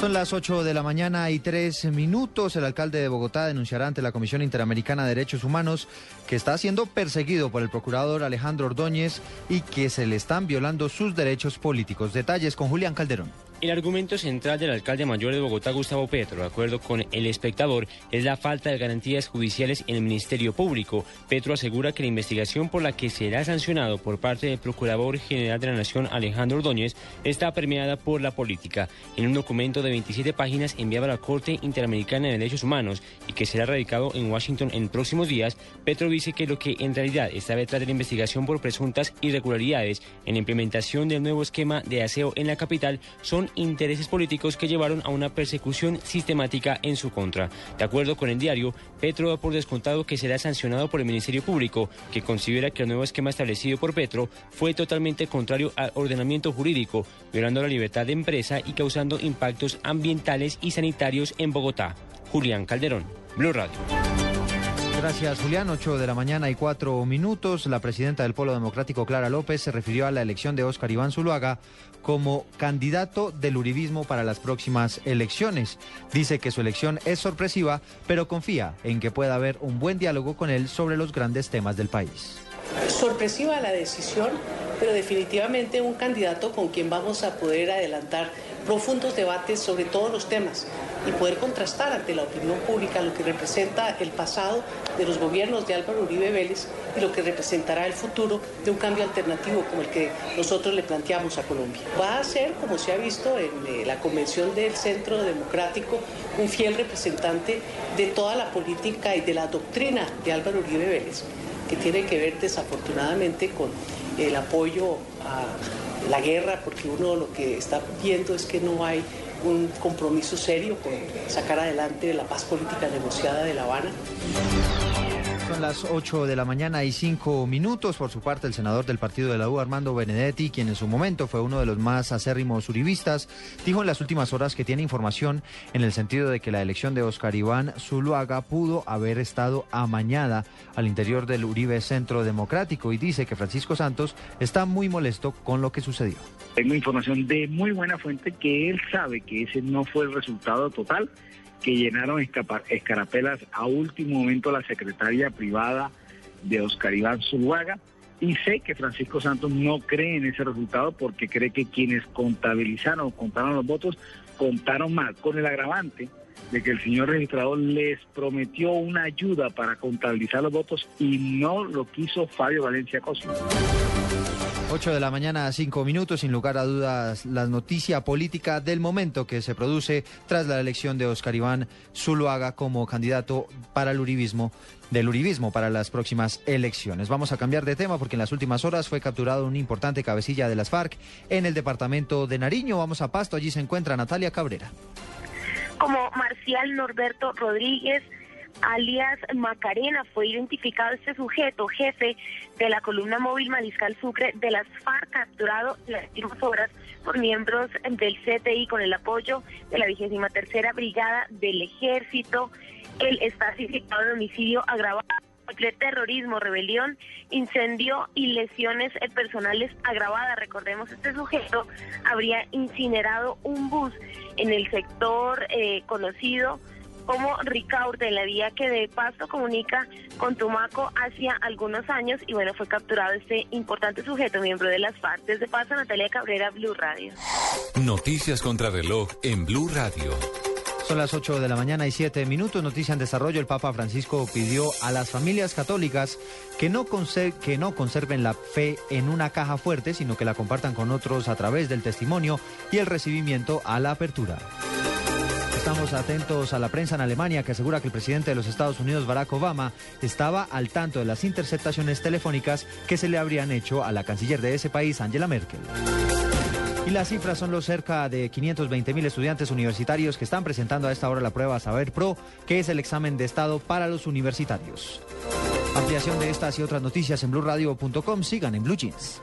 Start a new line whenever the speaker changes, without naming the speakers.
Son las 8 de la mañana y tres minutos. El alcalde de Bogotá denunciará ante la Comisión Interamericana de Derechos Humanos que está siendo perseguido por el procurador Alejandro Ordóñez y que se le están violando sus derechos políticos. Detalles con Julián Calderón.
El argumento central del alcalde mayor de Bogotá, Gustavo Petro, de acuerdo con el espectador, es la falta de garantías judiciales en el Ministerio Público. Petro asegura que la investigación por la que será sancionado por parte del Procurador General de la Nación, Alejandro Ordóñez, está permeada por la política. En un documento de 27 páginas enviado a la Corte Interamericana de Derechos Humanos y que será radicado en Washington en próximos días, Petro dice que lo que en realidad está detrás de la investigación por presuntas irregularidades en la implementación del nuevo esquema de aseo en la capital son intereses políticos que llevaron a una persecución sistemática en su contra. De acuerdo con el diario, Petro da por descontado que será sancionado por el Ministerio Público, que considera que el nuevo esquema establecido por Petro fue totalmente contrario al ordenamiento jurídico, violando la libertad de empresa y causando impactos ambientales y sanitarios en Bogotá. Julián Calderón, Blue Radio.
Gracias, Julián. 8 de la mañana y cuatro minutos. La presidenta del Polo Democrático, Clara López, se refirió a la elección de Óscar Iván Zuluaga como candidato del uribismo para las próximas elecciones. Dice que su elección es sorpresiva, pero confía en que pueda haber un buen diálogo con él sobre los grandes temas del país.
Sorpresiva la decisión, pero definitivamente un candidato con quien vamos a poder adelantar profundos debates sobre todos los temas y poder contrastar ante la opinión pública lo que representa el pasado de los gobiernos de Álvaro Uribe Vélez y lo que representará el futuro de un cambio alternativo como el que nosotros le planteamos a Colombia. Va a ser, como se ha visto en eh, la convención del Centro Democrático, un fiel representante de toda la política y de la doctrina de Álvaro Uribe Vélez, que tiene que ver desafortunadamente con el apoyo a la guerra, porque uno lo que está viendo es que no hay un compromiso serio con sacar adelante la paz política negociada de La Habana.
Son las 8 de la mañana y 5 minutos. Por su parte, el senador del partido de la U, Armando Benedetti, quien en su momento fue uno de los más acérrimos uribistas, dijo en las últimas horas que tiene información en el sentido de que la elección de Oscar Iván Zuluaga pudo haber estado amañada al interior del Uribe Centro Democrático y dice que Francisco Santos está muy molesto con lo que sucedió.
Tengo información de muy buena fuente que él sabe que ese no fue el resultado total que llenaron escarapelas a último momento la secretaria privada de Oscar Iván Zuluaga. Y sé que Francisco Santos no cree en ese resultado porque cree que quienes contabilizaron, contaron los votos, contaron mal, con el agravante de que el señor registrador les prometió una ayuda para contabilizar los votos y no lo quiso Fabio Valencia Cosmo.
8 de la mañana, 5 minutos, sin lugar a dudas, la noticia política del momento que se produce tras la elección de Oscar Iván Zuluaga como candidato para el uribismo, del uribismo para las próximas elecciones. Vamos a cambiar de tema porque en las últimas horas fue capturado un importante cabecilla de las FARC en el departamento de Nariño. Vamos a Pasto, allí se encuentra Natalia Cabrera.
Como Marcial Norberto Rodríguez, alias Macarena, fue identificado este sujeto, jefe de la columna móvil Mariscal Sucre de las FARC, capturado en las últimas horas por miembros del CTI con el apoyo de la vigésima tercera brigada del ejército. Él está significado de homicidio agravado terrorismo, rebelión, incendio y lesiones personales agravadas. Recordemos, este sujeto habría incinerado un bus en el sector eh, conocido como Ricaurte, en la vía que de Pasto comunica con Tumaco hacia algunos años y bueno, fue capturado este importante sujeto, miembro de las FARC. Desde Pasto, Natalia Cabrera, Blue Radio.
Noticias contra reloj en Blue Radio.
Son las 8 de la mañana y 7 minutos. Noticia en desarrollo. El Papa Francisco pidió a las familias católicas que no, que no conserven la fe en una caja fuerte, sino que la compartan con otros a través del testimonio y el recibimiento a la apertura. Estamos atentos a la prensa en Alemania que asegura que el presidente de los Estados Unidos, Barack Obama, estaba al tanto de las interceptaciones telefónicas que se le habrían hecho a la canciller de ese país, Angela Merkel. Y las cifras son los cerca de 520 mil estudiantes universitarios que están presentando a esta hora la prueba Saber Pro, que es el examen de Estado para los universitarios. Ampliación de estas y otras noticias en blueradio.com. Sigan en Blue Jeans.